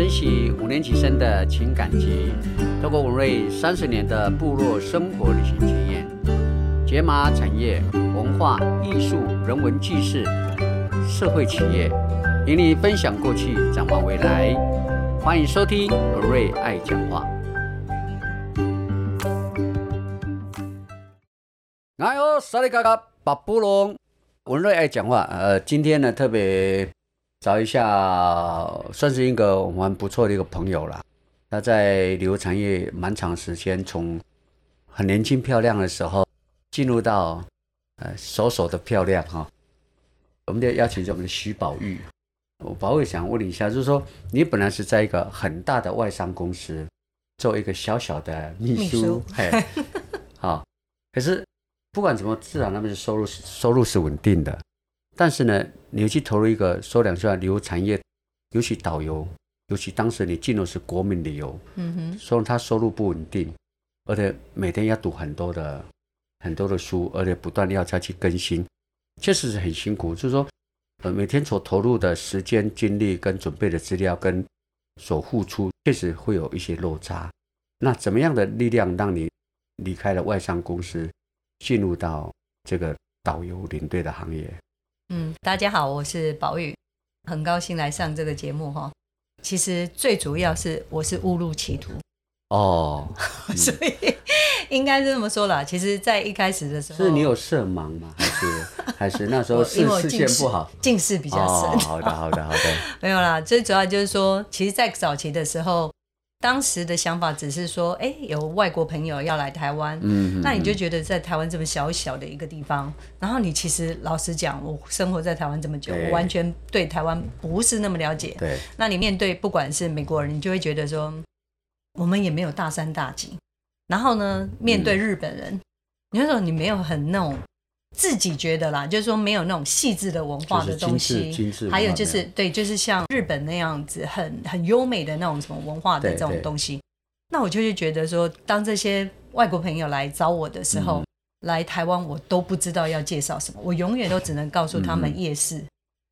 珍惜五年级生的情感集，透过文瑞三十年的部落生活旅行经验，解码产业、文化艺术、人文纪事、社会企业，与你分享过去，展望未来。欢迎收听文瑞爱讲话。哎呦，萨利嘎嘎，把布隆，文瑞爱讲话。呃，今天呢特别。找一下，算是一个蛮不错的一个朋友了。他在旅游产业蛮长时间，从很年轻漂亮的时候，进入到呃熟熟的漂亮哈。我们要邀请我们的徐宝玉。我宝玉想问你一下，就是说你本来是在一个很大的外商公司做一个小小的秘书，嘿，好。可是不管怎么，至少那边的收入收入是稳定的。但是呢，你去投入一个说两句话旅游产业，尤其导游，尤其当时你进入是国民旅游，嗯哼，所以他收入不稳定，而且每天要读很多的很多的书，而且不断要再去更新，确实是很辛苦。就是说，呃，每天所投入的时间、精力跟准备的资料跟所付出，确实会有一些落差。那怎么样的力量让你离开了外商公司，进入到这个导游领队的行业？嗯，大家好，我是宝玉，很高兴来上这个节目哈。其实最主要是我是误入歧途哦，所以应该是这么说啦。其实，在一开始的时候，是你有色盲吗？还是 还是那时候视视线不好，近视比较深。好的，好的，好的。没有啦，最主要就是说，其实，在早期的时候。当时的想法只是说，哎，有外国朋友要来台湾，嗯，那你就觉得在台湾这么小小的一个地方，然后你其实老实讲，我生活在台湾这么久，我完全对台湾不是那么了解。对，那你面对不管是美国人，你就会觉得说，我们也没有大山大景，然后呢，面对日本人，你那种你没有很那种。自己觉得啦，就是说没有那种细致的文化的东西，还有就是对，就是像日本那样子很很优美的那种什么文化的这种东西。那我就是觉得说，当这些外国朋友来找我的时候，来台湾我都不知道要介绍什么，我永远都只能告诉他们夜市。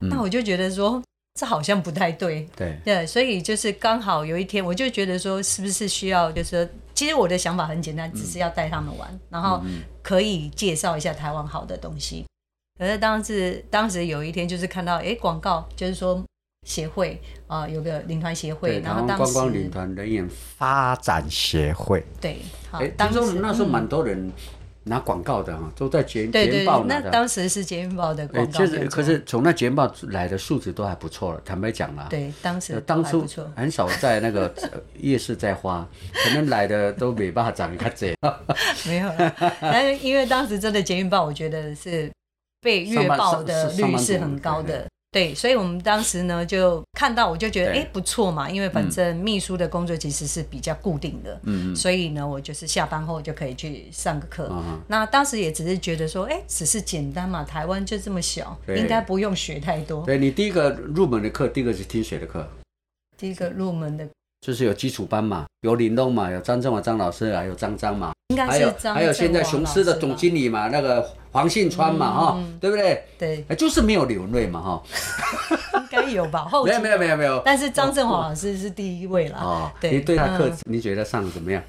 那我就觉得说。这好像不太对，对对，所以就是刚好有一天，我就觉得说，是不是需要，就是说，其实我的想法很简单，只是要带他们玩，然后可以介绍一下台湾好的东西。可是当时当时有一天，就是看到哎广告，就是说协会啊有个领团协会，然后当时观光领团人员发展协会，对，好，当时那时候蛮多人。拿广告的哈，都在捷捷报那当时是捷运报的广告。就是，可是从那捷运报来的素质都还不错了。坦白讲啦，对，当时当初很少在那个 夜市在花，可能来的都没办法涨一这。没有了，但是因为当时真的捷运报，我觉得是被月报的率是很高的。对，所以我们当时呢就看到，我就觉得哎不错嘛，因为反正秘书的工作其实是比较固定的，嗯所以呢我就是下班后就可以去上个课。那当时也只是觉得说，哎，只是简单嘛，台湾就这么小，应该不用学太多。对你第一个入门的课，第一个是听谁的课？第一个入门的。就是有基础班嘛，有林东嘛，有张正华张老师，还有张张嘛，应该是张。还有现在雄狮的总经理嘛，那个黄信川嘛，哈，对不对？对，就是没有刘瑞嘛，哈。应该有吧？后没有没有没有没有。但是张振华老师是第一位啦。哦，对。你对他课，你觉得上的怎么样？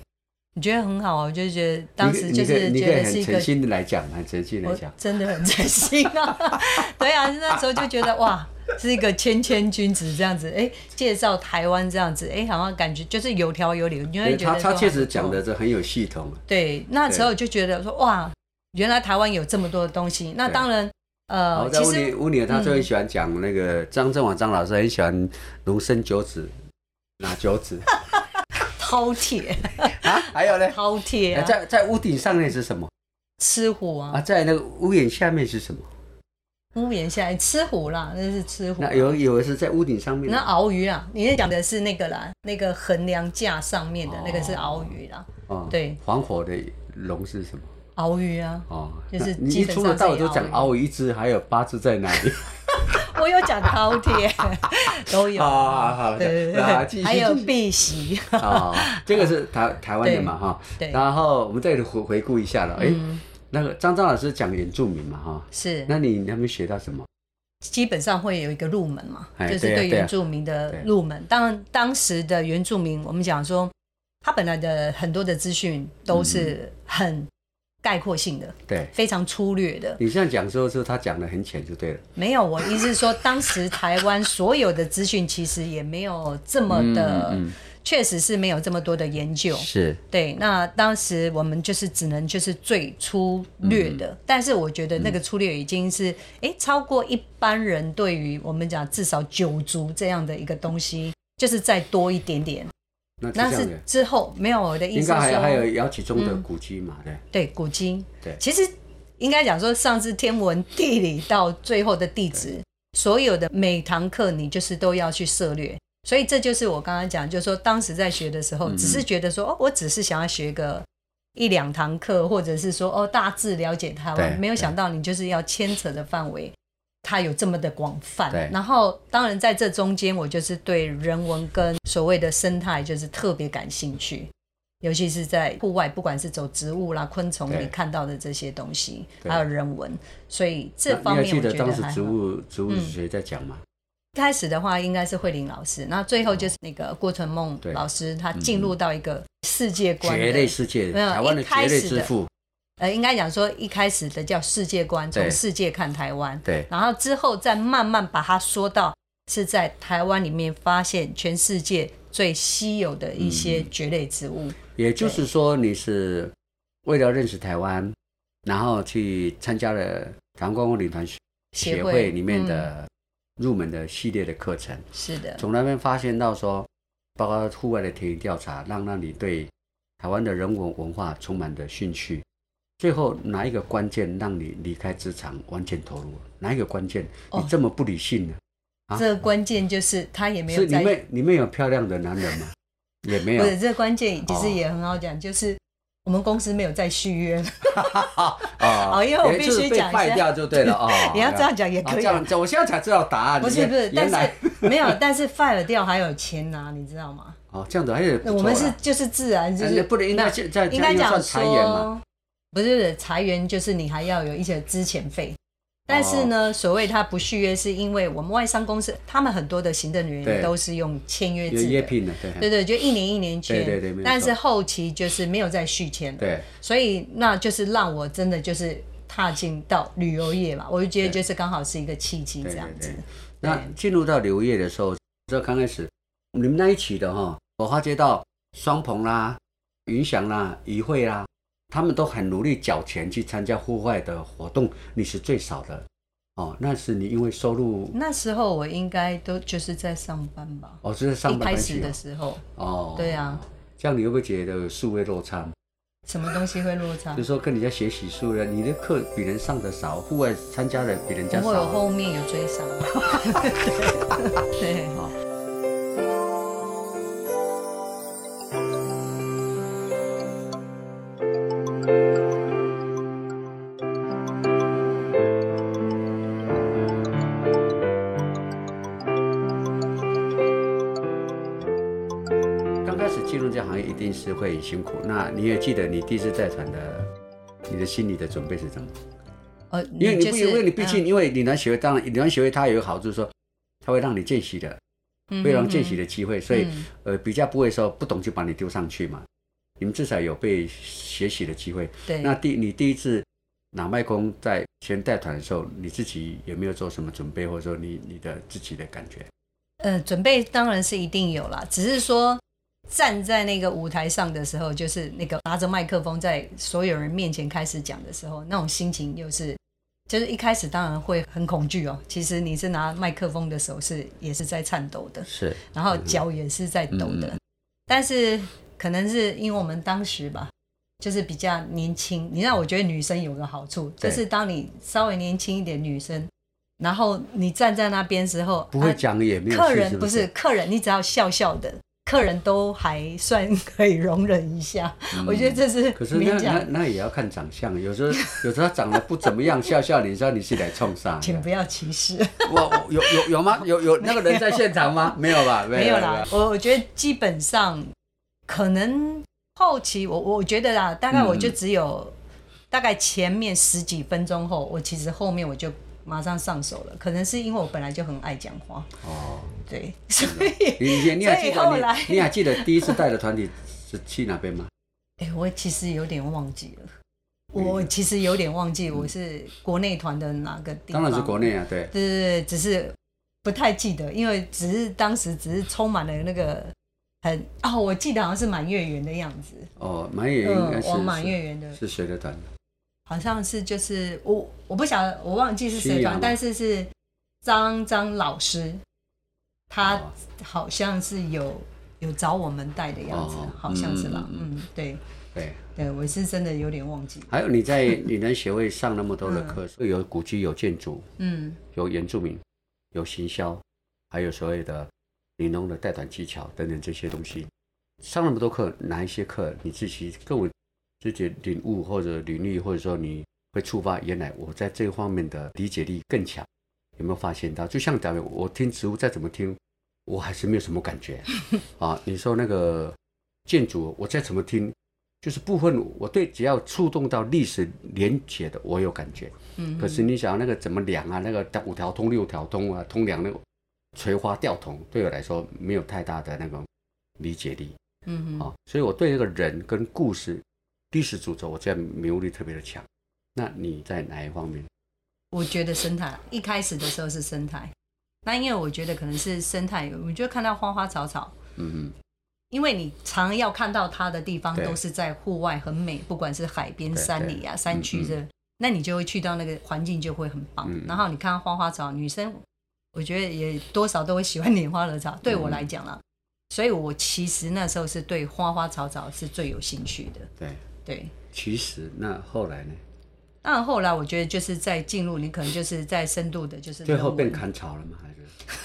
你觉得很好啊？我就觉得当时就是觉得是一个诚心的来讲，很诚心来讲，真的很诚心啊。对啊，那时候就觉得哇。是一个谦谦君子这样子，哎，介绍台湾这样子，哎，好像感觉就是有条有理，你会觉得他他确实讲的这很有系统。对，那时候就觉得说哇，原来台湾有这么多的东西。那当然，呃，其实乌尼他就很喜欢讲那个张振华张老师很喜欢龙生九子，拿九子？饕餮啊？还有呢？饕餮啊在在屋顶上面是什么？吃虎啊？啊，在那个屋檐下面是什么？屋檐下吃虎啦，那是吃虎。那有有的是在屋顶上面。那鳌鱼啊，你是讲的是那个啦，那个横梁架上面的那个是鳌鱼啦。哦，对。黄火的龙是什么？鳌鱼啊。哦，就是你除了到尾都讲鳌鱼一只，还有八只在哪里？我有讲饕餮，都有。好好好，对对对，还有碧玺。啊，这个是 台台湾的嘛哈。对。然后我们再回回顾一下了，哎。那个张张老师讲原住民嘛，哈，是。那你那边学到什么？基本上会有一个入门嘛，哎就是对原住民的入门。当然，当时的原住民，我们讲说，他本来的很多的资讯都是很概括性的，对，非常粗略的。你这样讲之后，就他讲的很浅就对了。没有，我意思是说，当时台湾所有的资讯其实也没有这么的，嗯嗯确实是没有这么多的研究。是，对，那当时我们就是只能就是最粗略的，但是我觉得那个粗略已经是哎、诶超过一般人对于我们讲至少九族这样的一个东西，就是再多一点点。那是。之后没有我的意思是说，该还有还有姚启中的古迹嘛，对。对古今，对其实应该讲说上至天文地理到最后的地址，所有的每堂课你就是都要去涉略。所以这就是我刚刚讲，就是说当时在学的时嗯候，只是觉得说哦，我只是想要学个一两堂课，或者是说哦大致了解台对湾，没有想到你就是要牵扯的范围。它有这么的广泛。对，然后当然在这中间，我就是对人文跟所谓的生态就是特别感兴趣。尤其是在户外，不管是走植物啦、昆虫你看到的这些东西，对。还有人文，所以这方面我记得当时。植物植物嗯。是谁在讲吗？开始的话应该是慧玲老师，那最后就是那个郭纯梦老师，他进入到一个世界观蕨类，世界，没有台湾的蕨类之父，呃，应该讲说一开始的叫世界观，从世界看台湾，对。然后之后再慢慢把它说到是在台湾里面发现全世界最稀有的一些蕨类植物。也就是说你是为了认识台湾，然后去参加了台湾观光旅团协会里面嗯。的入门的系列的课程，是的，从那边发现到说，包括户外的田野调查，让让你对台湾的人文文化充满的兴趣。最后哪一个关键让你离开职场完全投入？哪一个关键？哦你这么不理性呢？啊这个关键就是他也没有在，面里面有漂亮的男人吗？也没有不。是这个关键，其实哦也很好讲，就是我们公司没有再续约。啊 哦 因为我必须讲一下掉就对了 哦。你要这样讲也可以这样，这我现在才知道答案。不是不是，原但来是没有，但是 fire 掉还有钱拿，你知道吗？哦，这样子还是我们是就是自然，就哎是不能应该在应该讲裁员嘛？说，不是裁员，就是你还要有一些资遣费。但是呢，所谓他不续约，是因为我们外商公司，他们很多的行政人对。员都是用签约制的，对。对对，就一年一年签，对对对但是后期就是没有再续签了，对。所以那就是让我真的就是踏进到旅游业嘛，我就觉得就是刚好是一个契机对这样子。那进入到旅游业的时候，这刚开始你们那一起的哈，我发觉到双鹏啦、云翔啦、怡惠啦，他们都很努力缴钱去参加户外的活动，你是最少的哦。那是你因为收入那时候我应该都就是在上班吧，哦，就在上班关系哦始的时候，哦，对啊，这样你会不会觉得有数位落差？什么东西会落差就是？说跟人家学习数了，你的课比人上的少，户外参加的比人家少会，我少。后面有追上。对 对，好很辛苦。那你也记得你第一次带团的，你的心理的准备是怎么？呃，因为你不，就是因为你毕竟嗯因为岭南协会，当然岭南协会它有个好处说，它会让你见习的，嗯会让见习的机会，所以嗯呃比较不会说不懂就把你丢上去嘛。你们至少有被学习的机会。对，那第你第一次拿麦克风在先带团的时候，你自己有没有做什么准备，或者说你你的自己的感觉？呃，准备当然是一定有啦，只是说站在那个舞台上的时候，就是那个拿着麦克风在所有人面前开始讲的时候，那种心情又是，就是一开始当然会很恐惧哦。其实你是拿麦克风的手是也是在颤抖的，是。然后脚也是在抖的，嗯但是可能是因为我们当时吧，就是比较年轻。你让，我觉得女生有个好处，就是当你稍微年轻一点女生，然后你站在那边时候，不会啊讲也没有客人不是客人，你只要笑笑的，客人都还算可以容忍一下。我觉得这是嗯可是那那，那也要看长相，有时候 有时候他长得不怎么样，笑笑，你知道你是来冲啥？请不要歧视。我我有有有吗？有有那个人在现场吗？没有吧？没有啦，我我觉得基本上可能后期我我觉得啦，大概我就只有、大概前面十几分钟后，我其实后面我就马上上手了。可能是因为我本来就很爱讲话，哦，对，所以你你你还记得你你还记得第一次带的团体是去哪边吗？哎、我其实有点忘记了。我其实有点忘记我是国内团的哪个地方，当然是国内啊，对，对对对，只是不太记得，因为只是当时只是充满了那个很哦，我记得好像是满月圆的样子，哦，满月应该嗯，是往满月圆的，是谁的团？好像是就是我我不晓得，我忘记是谁团，西洋吗但是是张张老师，他哦好像是有有找我们带的样子，哦好像是吧？嗯嗯对。对，对，我是真的有点忘记，还有你在女人协会上那么多的课，所以有古迹、有建筑、嗯。有原住民、有行销，还有所谓的玲珑的带团技巧等等这些东西。上那么多课，哪一些课你自己更为自己领悟或者领域，或者说你会触发原来我在这方面的理解力更强？有没有发现到？就像咱们我听植物再怎么听，我还是没有什么感觉啊。你说那个建筑，我再怎么听，就是部分我对只要触动到历史连接的，我有感觉。嗯，可是你想那个怎么量啊？那个五条通、六条通啊，通量那个垂花吊桶，对我来说没有太大的那种理解力嗯哼啊、所以我对那个人跟故事、历史主轴，我这样敏悟力特别的强。那你在哪一方面？我觉得生态一开始的时候是生态，那因为我觉得可能是生态，我就看到花花草草，嗯嗯因为你常要看到它的地方都是在户外很美，不管是海边、山里啊、山区嗯这，那你就会去到那个环境就会很棒。嗯然后你看到花花草，女生我觉得也多少都会喜欢拈花惹草，对嗯我来讲啦，所以我其实那时候是对花花草草是最有兴趣的。对。对，其实那后来呢？当然后来我觉得就是在进入，你可能就是在深度的，就是最后变砍草了吗？还是？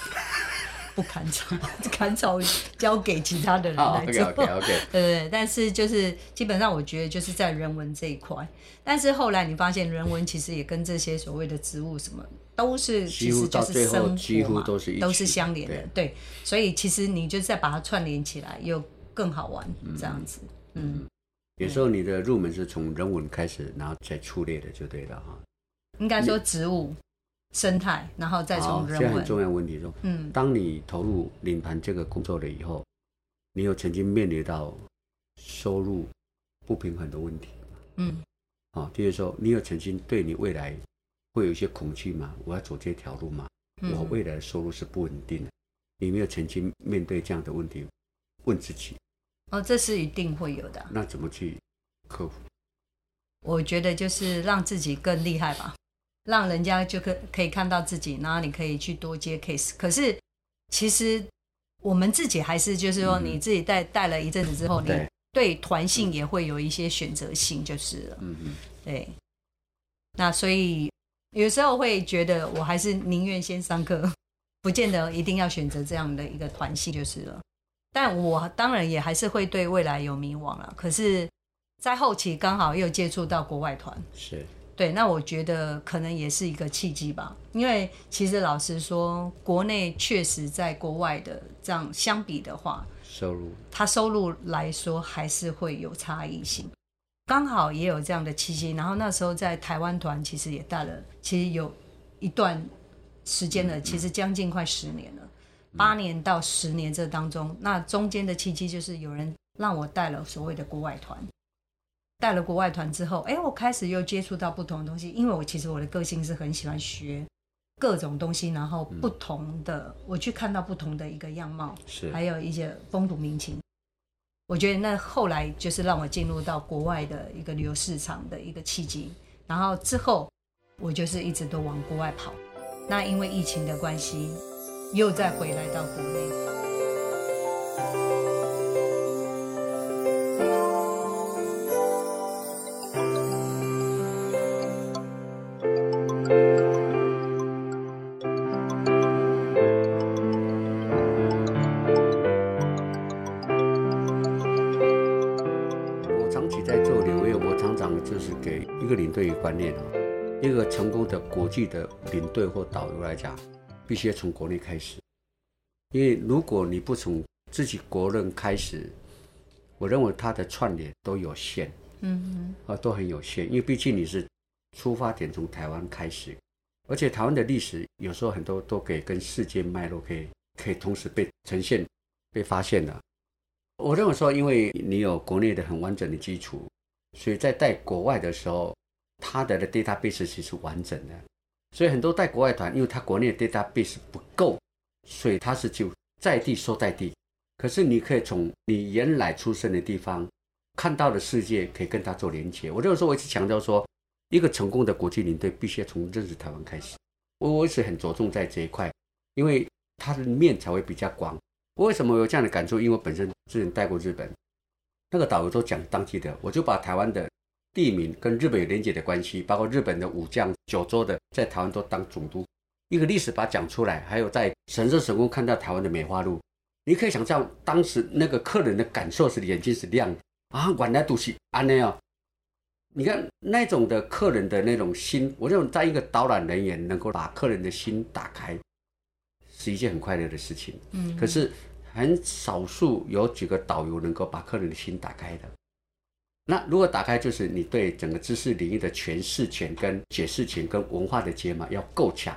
不砍草，砍草交给其他的人哦来做。，OK OK OK，对对对，但是就是基本上，我觉得就是在人文这一块。但是后来你发现，人文其实也跟这些所谓的植物什么都是，其实就是生活嘛，几乎都是都是相连的对。对，所以其实你就是再把它串联起来，又更好玩，这样子。嗯，有时候你的入门是从人文开始，然后再粗略的，就对了哈。应该说植物生态，然后再从人文。现在很重要问题说，嗯，当你投入领盘这个工作了以后，你有曾经面临到收入不平衡的问题嗯，啊？第二说，你有曾经对你未来会有一些恐惧吗？我要走这条路吗？嗯我未来的收入是不稳定的，你没有曾经面对这样的问题，问自己，哦，这是一定会有的啊。那怎么去克服？我觉得就是让自己更厉害吧，让人家就可可以看到自己，然后你可以去多接 case。可是其实我们自己还是就是说，嗯你自己带带了一阵子之后，你对对团性也会有一些选择性，就是了。嗯嗯，对，那所以有时候会觉得，我还是宁愿先上课，不见得一定要选择这样的一个团系就是了。但我当然也还是会对未来有迷惘了。可是，在后期刚好又接触到国外团，是对，那我觉得可能也是一个契机吧。因为其实老实说，国内确实在国外的这样相比的话，收入它收入来说还是会有差异性。刚好也有这样的契机，然后那时候在台湾团其实也带了，其实有一段时间了，其实将近快十年了，八年到十年这当中，那中间的契机就是有人让我带了所谓的国外团，带了国外团之后，哎，我开始又接触到不同的东西，因为我其实我的个性是很喜欢学各种东西，然后不同的、我去看到不同的一个样貌，是还有一些风土民情。我觉得那后来就是让我进入到国外的一个旅游市场的一个契机，然后之后我就是一直都往国外跑。那因为疫情的关系，又再回来到国内。我长期在做领队，我常常就是给一个领队观念啊，一个成功的国际的领队或导游来讲，必须要从国内开始，因为如果你不从自己国人开始，我认为它的串联都有限嗯啊，都很有限，因为毕竟你是出发点从台湾开始，而且台湾的历史有时候很多都可以跟世界脉络可以可以同时被呈现、被发现的。我认为说，因为你有国内的很完整的基础，所以在带国外的时候，它的 database 其实完整的。所以很多带国外团，因为他国内的 database 不够，所以他是就在地说在地。可是你可以从你原来出生的地方看到的世界，可以跟他做连接。我就是说，我一直强调说，一个成功的国际领队必须要从认识台湾开始。我我一直很着重在这一块，因为它的面才会比较广。我为什么有这样的感触？因为我本身之前带过日本，那个导游都讲当地的，我就把台湾的。地名跟日本有连接的关系，包括日本的武将、九州的在台湾都当总督，一个历史把它讲出来，还有在神社神宫看到台湾的梅花鹿，你可以想象当时那个客人的感受是眼睛是亮的啊，原来都是安那样。你看那种的客人的那种心，我认为在一个导览人员能够把客人的心打开，是一件很快乐的事情。嗯，可是很少数有几个导游能够把客人的心打开的。那如果打开，就是你对整个知识领域的诠释权、跟解释权、跟文化的解码要够强。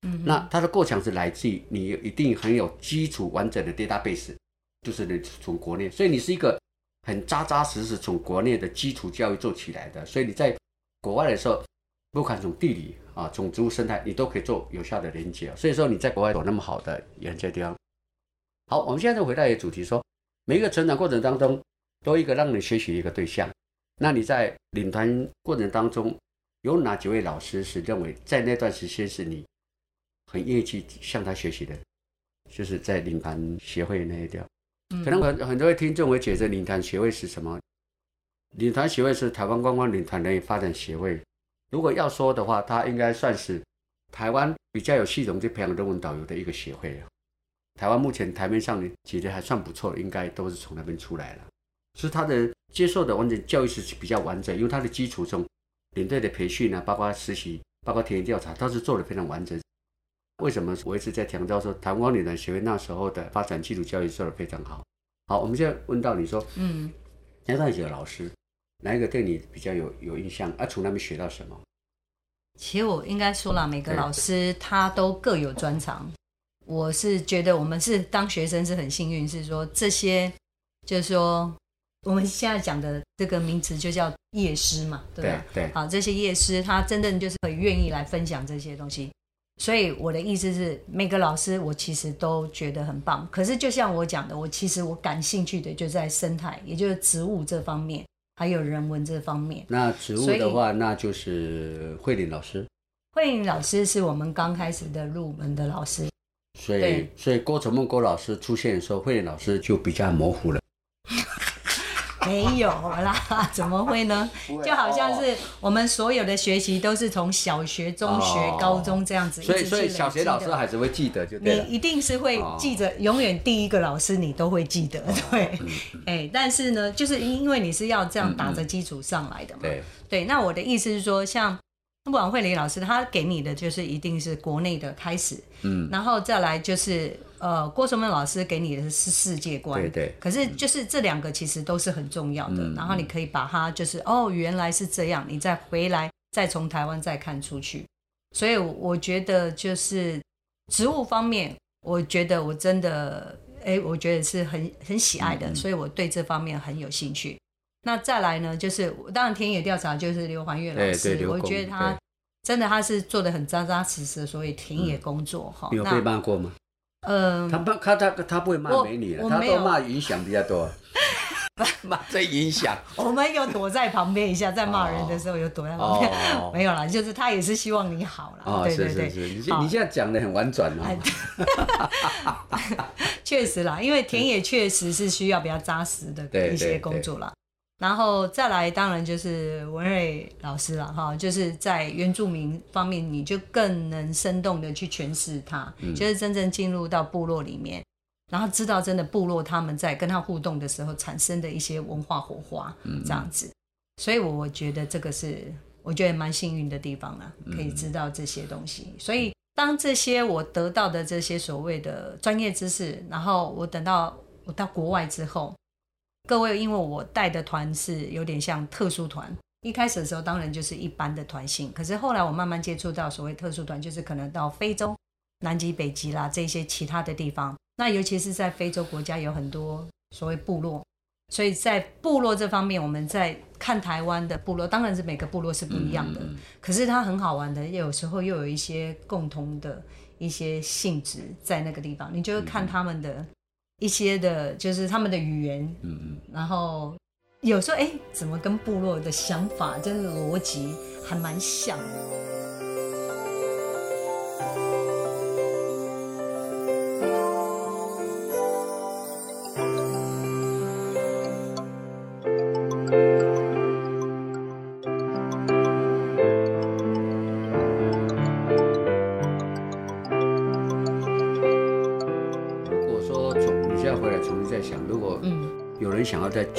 嗯，那它的够强是来自于你一定很有基础完整的 database，就是你从国内，所以你是一个很扎扎实实从国内的基础教育做起来的。所以你在国外的时候，不管从地理啊，从植物生态，你都可以做有效的连接。所以说你在国外有那么好的研究地方。好，我们现在回到一个主题，说每一个成长过程当中。多一个让你学习一个对象，那你在领团过程当中，有哪几位老师是认为在那段时间是你很愿意去向他学习的？就是在领团协会那一条，可能很很多位听众会觉得领团协会是什么？领团协会是台湾观光领团人员发展协会。如果要说的话，它应该算是台湾比较有系统去培养人文导游的一个协会台湾目前台面上其实还算不错，应该都是从那边出来了。是他的接受的完整教育是比较完整，因为他的基础中领队的培训呢，包括实习，包括田野调查，他是做的非常完整。为什么我一直在强调说，台湾女篮协会那时候的发展基础教育做的非常好？好，我们现在问到你说，嗯，那段几个老师，哪一个对你比较有有印象？啊，从那边学到什么？其实我应该说了，每个老师他都各有专长。我是觉得我们是当学生是很幸运，是说这些，就是说。我们现在讲的这个名词就叫夜师嘛，对吧？对，好，这些夜师他真正就是很愿意来分享这些东西。所以我的意思是，每个老师我其实都觉得很棒。可是就像我讲的，我其实我感兴趣的就在生态，也就是植物这方面，还有人文这方面。那植物的话，那就是慧玲老师。慧玲老师是我们刚开始的入门的老师。所以，所以郭成梦郭老师出现的时候，慧玲老师就比较模糊了。没有啦，怎么会呢？就好像是我们所有的学习都是从小学、中学、高中这样子，所以所以小学老师还是会记得，就你一定是会记着，永远第一个老师你都会记得，对，哎，但是呢，就是因为你是要这样打着基础上来的嘛，对，对，那我的意思是说，像。不管慧玲老师，他给你的就是一定是国内的开始，嗯，然后再来就是呃郭崇文老师给你的是世界观，对对。可是就是这两个其实都是很重要的，然后你可以把它就是哦原来是这样，你再回来再从台湾再看出去。所以我觉得就是植物方面，我觉得我真的哎，我觉得是很很喜爱的，所以我对这方面很有兴趣。那再来呢，就是当然田野调查就是刘环月老师，我觉得他真的他是做的很扎扎实实，所以田野工作哈。有被骂过吗？嗯，他不，他他他不会骂美女了，他都骂影响比较多，骂这影响。我们有躲在旁边一下，在骂人的时候有躲在旁边，没有啦，就是他也是希望你好啦。哦，是是是，你你现在讲的很婉转哦。确实啦，因为田野确实是需要比较扎实的一些工作啦。然后再来，当然就是文瑞老师了哈，就是在原住民方面，你就更能生动的去诠释它，就是真正进入到部落里面，然后知道真的部落他们在跟他互动的时候产生的一些文化火花，这样子。所以我觉得这个是我觉得蛮幸运的地方了，可以知道这些东西。所以当这些我得到的这些所谓的专业知识，然后我等到我到国外之后。各位，因为我带的团是有点像特殊团，一开始的时候当然就是一般的团性，可是后来我慢慢接触到所谓特殊团，就是可能到非洲、南极、北极啦这些其他的地方。那尤其是在非洲国家有很多所谓部落，所以在部落这方面，我们在看台湾的部落，当然是每个部落是不一样的，可是它很好玩的，有时候又有一些共同的一些性质在那个地方，你就会看他们的一些的，就是他们的语言，嗯嗯，然后有时候哎，怎么跟部落的想法，真的逻辑还蛮像。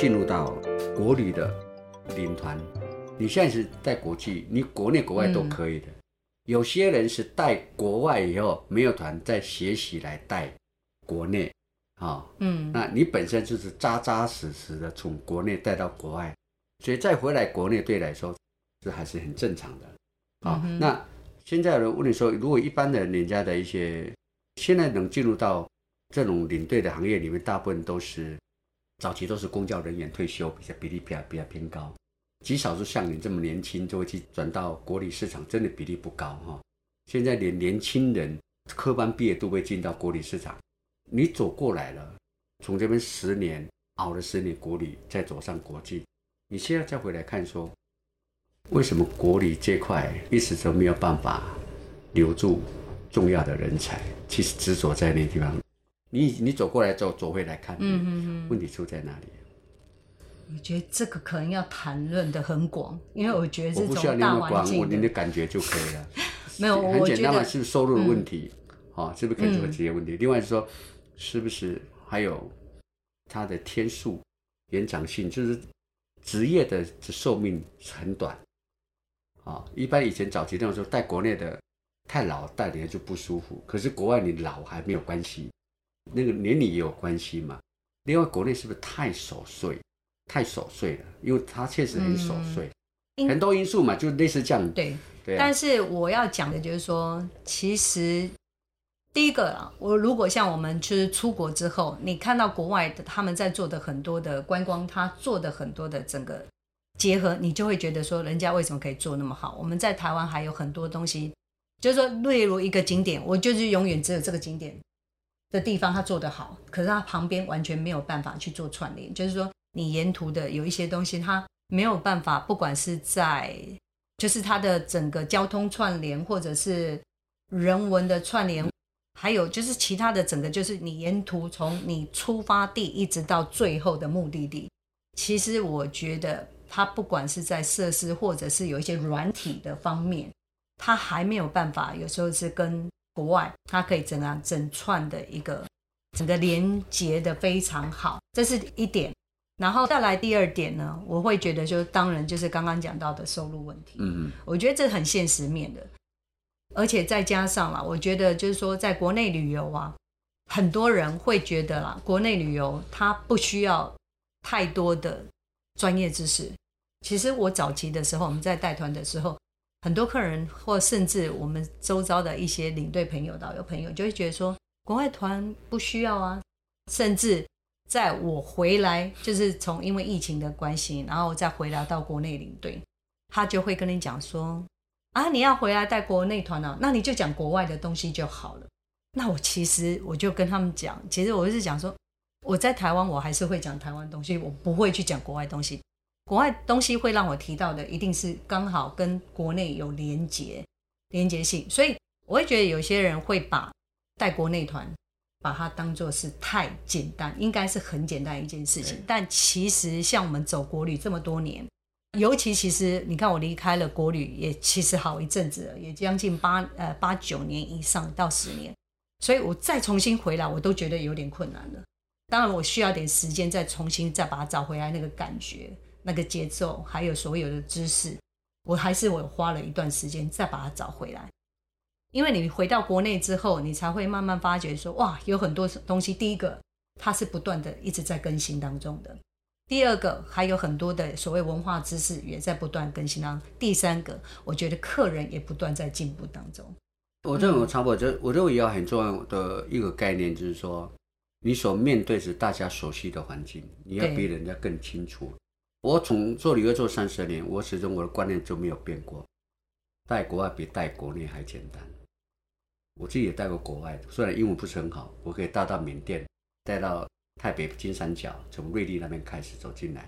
进入到国旅的领团，你现在是在国际，你国内国外都可以的。有些人是带国外以后没有团，再学习来带国内，啊，嗯，那你本身就是扎扎实实的从国内带到国外，所以再回来国内对来说，这还是很正常的。啊，那现在有人问你说，如果一般的人家的一些，现在能进入到这种领队的行业里面，大部分都是。早期都是公教人员退休，比较比例比较比较偏高，极少数像你这么年轻就会去转到国旅市场，真的比例不高哈。现在连年轻人科班毕业都会进到国旅市场，你走过来了，从这边十年熬了十年国旅，再走上国际，你现在再回来看说，为什么国旅这块一直都没有办法留住重要的人才？其实执着在那地方。你你走过来走走回来看，嗯嗯嗯，问题出在哪里？我觉得这个可能要谈论的很广，因为我觉得我不需要那么广，我你的感觉就可以了。没有，很简单嘛，是不是收入的问题？好，是不是可以做个职业问题？另外是说，是不是还有它的天数延长性？就是职业的寿命很短。啊，一般以前早期那种说带国内的太老带起来就不舒服，可是国外你老还没有关系。那个年龄也有关系嘛？另外，国内是不是太琐碎，太琐碎了？因为它确实很琐碎，很多因素嘛，就类似这样。对对。但是我要讲的就是说，其实第一个啊，我如果像我们就是出国之后，你看到国外的他们在做的很多的观光，他做的很多的整个结合，你就会觉得说，人家为什么可以做那么好？我们在台湾还有很多东西，就是说，例如一个景点，我就是永远只有这个景点。的地方他做得好，可是他旁边完全没有办法去做串联，就是说你沿途的有一些东西，他没有办法，不管是在就是它的整个交通串联，或者是人文的串联，还有就是其他的整个，就是你沿途从你出发地一直到最后的目的地，其实我觉得它不管是在设施，或者是有一些软体的方面，它还没有办法，有时候是跟。国外，它可以整啊整串的一个整个连接的非常好，这是一点。然后再来第二点呢，我会觉得就当然就是刚刚讲到的收入问题。嗯嗯，我觉得这很现实面的，而且再加上啦，我觉得就是说在国内旅游啊，很多人会觉得啦，国内旅游它不需要太多的专业知识。其实我早期的时候，我们在带团的时候。很多客人，或甚至我们周遭的一些领队朋友、导游朋友，就会觉得说，国外团不需要啊。甚至在我回来，就是从因为疫情的关系，然后再回来到国内领队，他就会跟你讲说，啊，你要回来带国内团啊，那你就讲国外的东西就好了。那我其实我就跟他们讲，其实我就是讲说，我在台湾我还是会讲台湾东西，我不会去讲国外东西。国外东西会让我提到的，一定是刚好跟国内有连结、连结性，所以我会觉得有些人会把带国内团把它当做是太简单，应该是很简单一件事情。但其实像我们走国旅这么多年，尤其其实你看我离开了国旅也其实好一阵子了，也将近八呃八九年以上到十年，所以我再重新回来，我都觉得有点困难了。当然我需要点时间再重新再把它找回来那个感觉。那个节奏，还有所有的知识，我还是我花了一段时间再把它找回来。因为你回到国内之后，你才会慢慢发觉说，哇，有很多东西。第一个，它是不断的一直在更新当中的；第二个还有很多的所谓文化知识也在不断更新当中。第三个，我觉得客人也不断在进步当中。我认为差不多，这我认为也很重要的一个概念就是说，你所面对是大家熟悉的环境，你要比人家更清楚。我从做旅游做三十年，我始终我的观念就没有变过，带国外比带国内还简单。我自己也带过国外，虽然英文不是很好，我可以带到缅甸，带到。泰北金三角，从瑞丽那边开始走进来，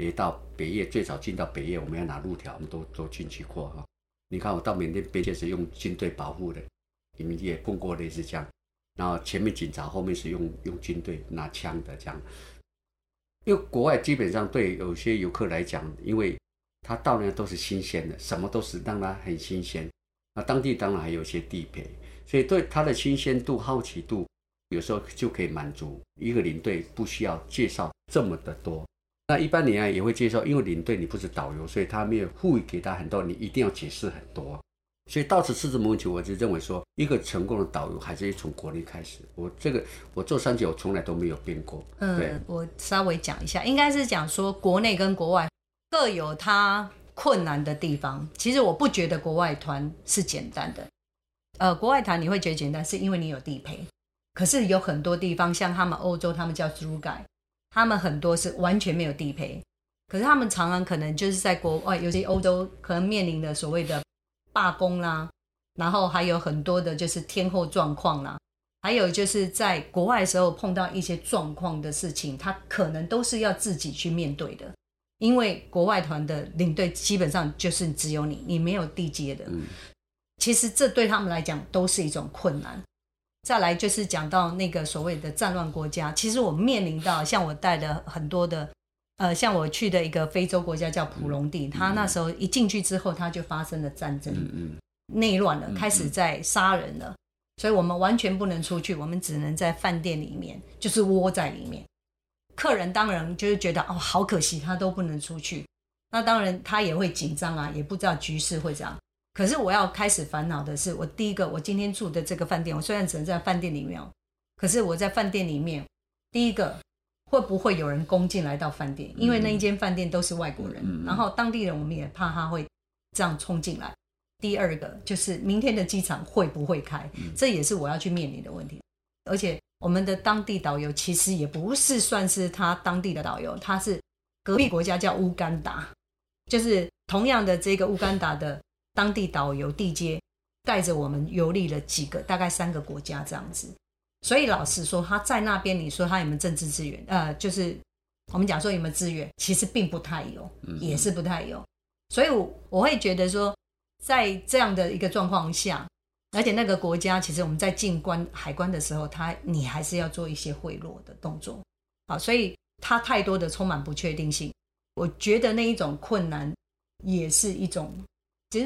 也到北越，最早进到北越，我们要拿路条，我们都都进去过哈。你看我到缅甸边界是用军队保护的，你们也碰过类似这样。然后前面警察，后面是用用军队拿枪的这样。因为国外基本上对有些游客来讲，因为他到那都是新鲜的，什么都是让他很新鲜。那当地当然还有一些地陪，所以对他的新鲜度、好奇度。有时候就可以满足一个领队，不需要介绍这么的多。那一般你啊也会介绍，因为领队你不是导游，所以他没有赋予给他很多，你一定要解释很多。所以到此是这么问题，我就认为说，一个成功的导游还是从国内开始。我这个我做三九从来都没有变过。嗯，我稍微讲一下，应该是讲说国内跟国外各有它困难的地方。其实我不觉得国外团是简单的。呃，国外团你会觉得简单，是因为你有地陪。可是有很多地方，像他们欧洲，他们叫租改，他们很多是完全没有地陪。可是他们常常可能就是在国外，尤其欧洲，可能面临的所谓的罢工啦，然后还有很多的就是天候状况啦，还有就是在国外的时候碰到一些状况的事情，他可能都是要自己去面对的，因为国外团的领队基本上就是只有你，你没有地接的。其实这对他们来讲都是一种困难。再来就是讲到那个所谓的战乱国家，其实我面临到像我带的很多的，呃，像我去的一个非洲国家叫普隆地，他那时候一进去之后，他就发生了战争，内乱了，开始在杀人了，所以我们完全不能出去，我们只能在饭店里面，就是窝在里面。客人当然就是觉得哦，好可惜，他都不能出去，那当然他也会紧张啊，也不知道局势会怎样。可是我要开始烦恼的是，我第一个，我今天住的这个饭店，我虽然只能在饭店里面，可是我在饭店里面，第一个会不会有人攻进来到饭店？因为那一间饭店都是外国人，然后当地人我们也怕他会这样冲进来。第二个就是明天的机场会不会开？这也是我要去面临的问题。而且我们的当地导游其实也不是算是他当地的导游，他是隔壁国家叫乌干达，就是同样的这个乌干达的。当地导游地接带着我们游历了几个，大概三个国家这样子。所以老实说，他在那边，你说他有没有政治资源？呃，就是我们讲说有没有资源，其实并不太有，也是不太有。所以我会觉得说，在这样的一个状况下，而且那个国家其实我们在进关海关的时候，他你还是要做一些贿赂的动作。好，所以他太多的充满不确定性，我觉得那一种困难也是一种。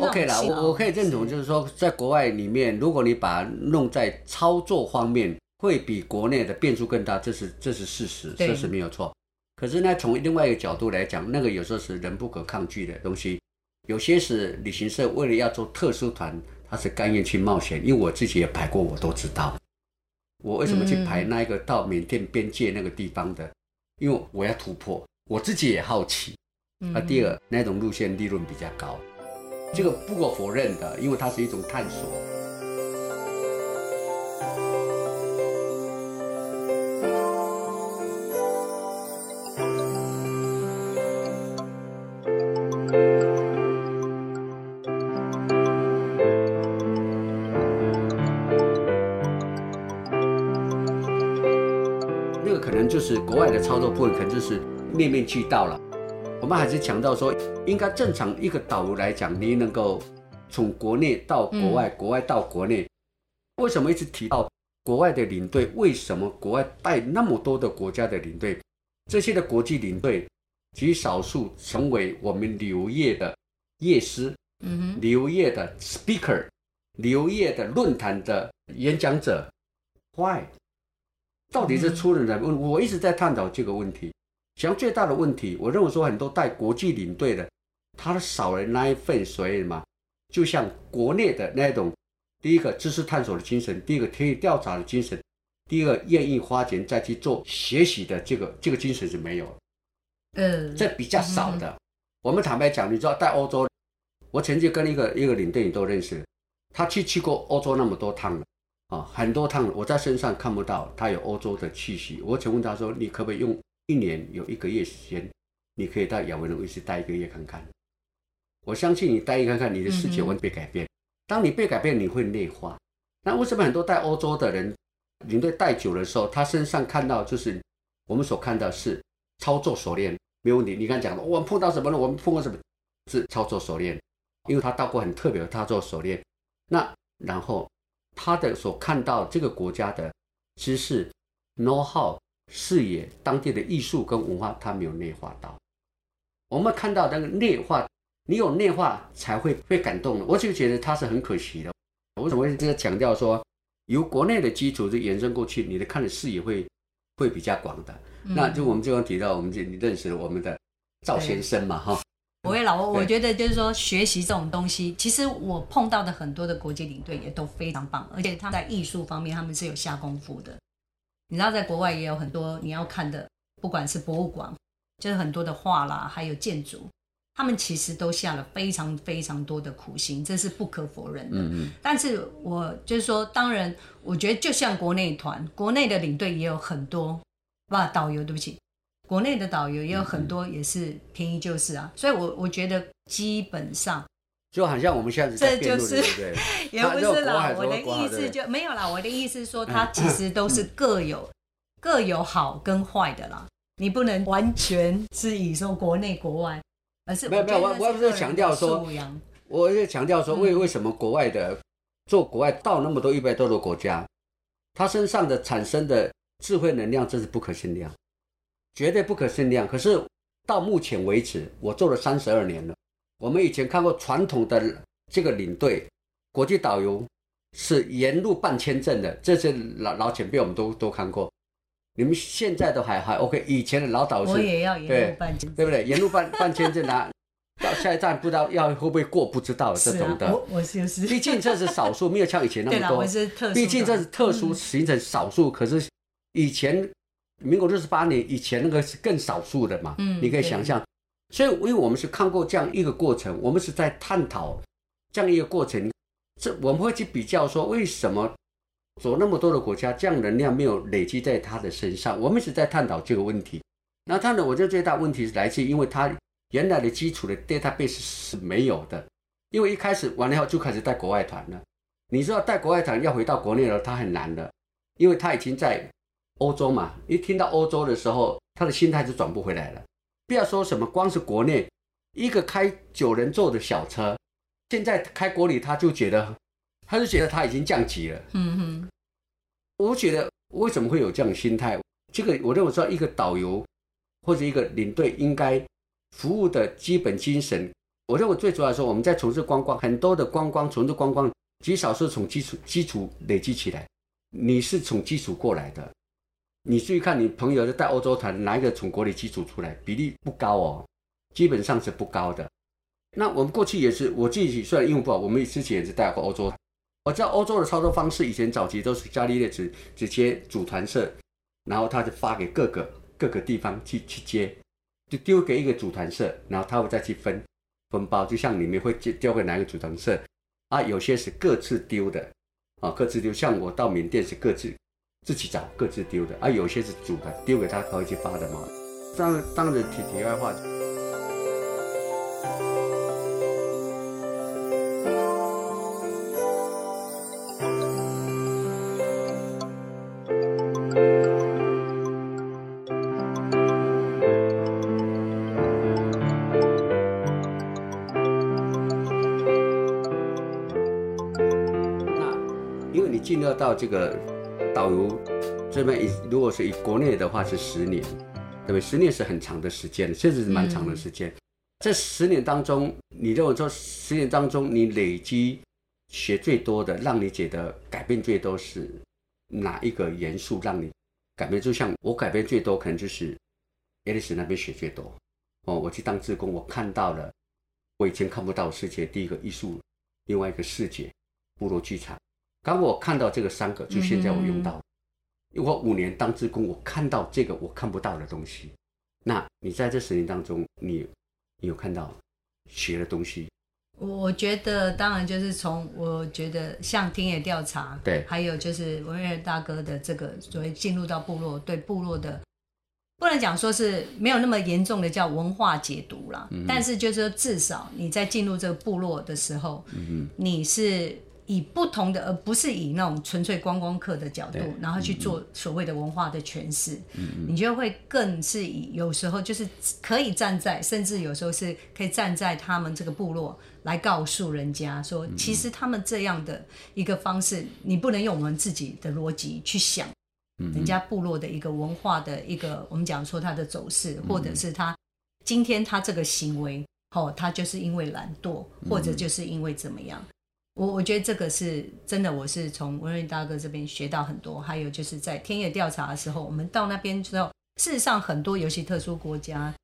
OK 了，我我可以认同，就是说，在国外里面，如果你把它弄在操作方面，会比国内的变数更大，这是这是事实，这是没有错。可是呢，从另外一个角度来讲，那个有时候是人不可抗拒的东西。有些是旅行社为了要做特殊团，他是甘愿去冒险。因为我自己也排过，我都知道。我为什么去排那一个到缅甸边界那个地方的？因为我要突破，我自己也好奇。那第二，那种路线利润比较高。这个不可否认的，因为它是一种探索。国外的操作部分，可能就是面面俱到了。我们还是强调说，应该正常一个导游来讲，你能够从国内到国外，国外到国内。为什么一直提到国外的领队？为什么国外带那么多的国家的领队？这些的国际领队极少数成为我们旅游业的业师，嗯旅游业的 speaker，旅游业的论坛的演讲者。Why？到底是出了什么？我一直在探讨这个问题。实际上最大的问题，我认为说很多带国际领队的，他少了那一份所谓嘛，就像国内的那种，第一个知识探索的精神，第一个田野调查的精神，第二个愿意花钱再去做学习的这个这个精神是没有。嗯，这比较少的。我们坦白讲，你知道在欧洲，我曾经跟一个一个领队你都认识，他去去过欧洲那么多趟了啊，很多趟，我在身上看不到他有欧洲的气息。我请问他说，你可不可以用一年有一个月时间，你可以到亚维农一直待一个月看看？我相信你待一看看，你的世界会被改变。当你被改变，你会内化。那为什么很多带欧洲的人领队带久的时候，他身上看到就是我们所看到是操作熟练，没有问题。你刚讲的，我们碰到什么了？我们碰过什么？是操作熟练，因为他到过很特别的操作熟练。那然后他的所看到这个国家的知识、know how、视野、当地的艺术跟文化，他没有内化到。我们看到那个内化，你有内化才会被感动的。我就觉得他是很可惜的。我怎么会这个强调说，由国内的基础就延伸过去，你的看的视野会会比较广的。那就我们就刚提到，我们就你认识我们的赵先生嘛，哈。不会老，我我觉得就是说，学习这种东西，其实我碰到的很多的国际领队也都非常棒，而且他们在艺术方面他们是有下功夫的。你知道，在国外也有很多你要看的，不管是博物馆，就是很多的画啦，还有建筑。他们其实都下了非常非常多的苦心，这是不可否认的。嗯嗯。但是我就是说，当然，我觉得就像国内团，国内的领队也有很多，哇，导游，对不起，国内的导游也有很多，也是便宜就是啊。所以，我我觉得基本上就好像我们现在这就是 也不是啦。我的意思就没有啦。我的意思是说，它其实都是各有各有好跟坏的啦。你不能完全是以说国内国外。而是没有没有，我我不是强调说，我是强调说，为为什么国外的做国外到那么多一百多个国家，他身上的产生的智慧能量真是不可限量，绝对不可限量。可是到目前为止，我做了三十二年了。我们以前看过传统的这个领队、国际导游是沿路办签证的，这些老老前辈我们都都看过。你们现在都还还 OK，以前的老导师我也要沿路办签，对不对？沿路办办签证啊，到下一站不知道要会不会过，不知道这种的。我我就是，毕竟这是少数，没有像以前那么多。毕竟这是特殊形成少数，可是以前民国六十八年以前那个是更少数的嘛。嗯，你可以想象。所以，因为我们是看过这样一个过程，我们是在探讨这样一个过程，这我们会去比较说为什么。走那么多的国家，这样能量没有累积在他的身上。我们一直在探讨这个问题。那他呢？我觉得最大问题是来自，因为他原来的基础的 database 是没有的。因为一开始完了以后就开始带国外团了。你知道带国外团要回到国内了，他很难的，因为他已经在欧洲嘛。一听到欧洲的时候，他的心态就转不回来了。不要说什么，光是国内一个开九人座的小车，现在开国旅他就觉得。他就觉得他已经降级了。嗯哼，我觉得为什么会有这样的心态？这个我认为说，一个导游或者一个领队应该服务的基本精神，我认为最主要说，我们在从事观光，很多的观光从事观光，极少是从基础基础累积起来。你是从基础过来的，你注意看你朋友带欧洲团，哪一个从国内基础出来？比例不高哦，基本上是不高的。那我们过去也是，我自己虽然英文不好，我们之前也是带过欧洲。我知道欧洲的操作方式，以前早期都是伽利略直直接组团社，然后他就发给各个各个地方去去接，就丢给一个组团社，然后他会再去分分包，就像你们会丢丢给哪个组团社啊？有些是各自丢的啊，各自丢。像我到缅甸是各自自己找各自丢的，啊，有些是组团丢给他，他会去发的嘛。当当然题题外话。那因为你进入到这个导游这边，以如果是以国内的话是十年，对不对？十年是很长的时间，确实是蛮长的时间。这十年当中，你认为说十年当中你累积学最多的，让你觉得改变最多是哪一个元素让你改变？就像我改变最多，可能就是爱丽丝那边学最多。哦，我去当志工，我看到了我以前看不到世界第一个艺术，另外一个世界部落剧场。刚我看到这个三个，就现在我用到，因为我五年当职工，我看到这个我看不到的东西，那你在这十年当中，你你有看到学的东西？我觉得当然就是从我觉得像田野调查，对。还有就是文瑞大哥的这个所谓进入到部落，对部落的不能讲说是没有那么严重的叫文化解读啦，但是就是说至少你在进入这个部落的时候，你是以不同的，而不是以那种纯粹观光客的角度，然后去做所谓的文化的诠释，你就会更是以有时候就是可以站在，甚至有时候是可以站在他们这个部落来告诉人家说，其实他们这样的一个方式，你不能用我们自己的逻辑去想。人家部落的一个文化的一个，我们讲说他的走势，或者是他今天他这个行为，哦，他就是因为懒惰，或者就是因为怎么样。我我觉得这个是真的，我是从文瑞大哥这边学到很多。还有就是在田野调查的时候，我们到那边之后，事实上很多尤其特殊国家，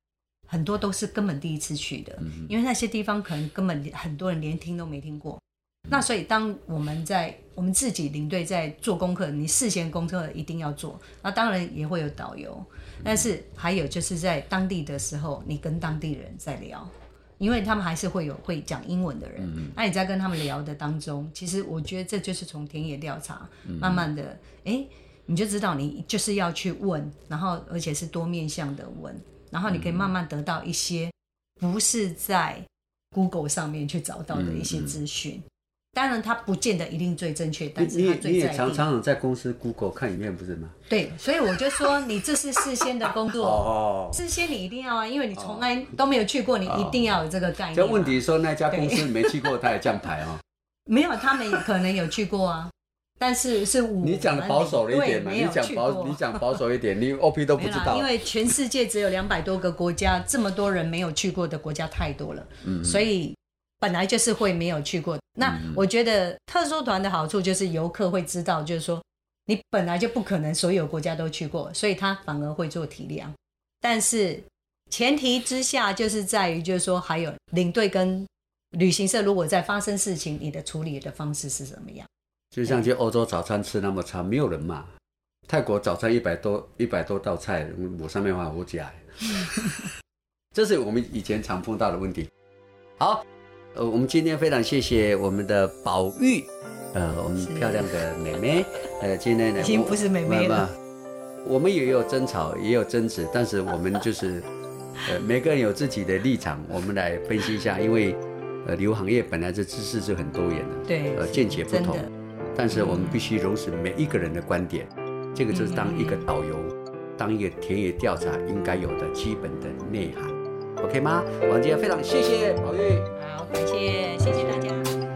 很多都是根本第一次去的，因为那些地方可能根本很多人连听都没听过。那所以，当我们在我们自己领队在做功课，你事先功课一定要做。那当然也会有导游，但是还有就是在当地的时候，你跟当地人在聊，因为他们还是会有会讲英文的人。那你在跟他们聊的当中，其实我觉得这就是从田野调查，慢慢的，哎，你就知道你就是要去问，然后而且是多面向的问，然后你可以慢慢得到一些不是在 Google 上面去找到的一些资讯。当然，它不见得一定最正确，但是你它也你也常。常在公司 Google 看影片，不是吗？对，所以我就说，你这是事先的工作，哦，事先你一定要啊，因为你从来都没有去过，你一定要有这个概念嘛。这问题说那家公司没去过，他也这样排哦。没有，他们可能有去过啊，但是是我你讲的保守了一点嘛？你讲保 你讲保守一点，你 OP 都不，知道因。为全世界只有两百多个国家，这么多人没有去过的国家太多了，嗯所以本来就是会没有去过。那我觉得特殊团的好处就是游客会知道，就是说你本来就不可能所有国家都去过，所以他反而会做体谅。但是前提之下就是在于，就是说还有领队跟旅行社如果在发生事情，你的处理的方式是怎么样？就像去欧洲早餐吃那么差，没有人骂。泰国早餐一百多一百多道菜，我上面话我假，这是我们以前常碰到的问题。好，呃，我们今天非常谢谢我们的宝玉，呃，我们漂亮的妹妹，呃，今天呢，已经不是妹妹了。我们也有争吵，也有争执，但是我们就是，呃，每个人有自己的立场，我们来分析一下，因为，呃，旅游行业本来这知识是很多元的，对，呃，见解不同，但是我们必须容许每一个人的观点，这个就是当一个导游，当一个田野调查应该有的基本的内涵，OK 吗？我们今天非常谢谢宝玉。好，感谢，谢谢大家。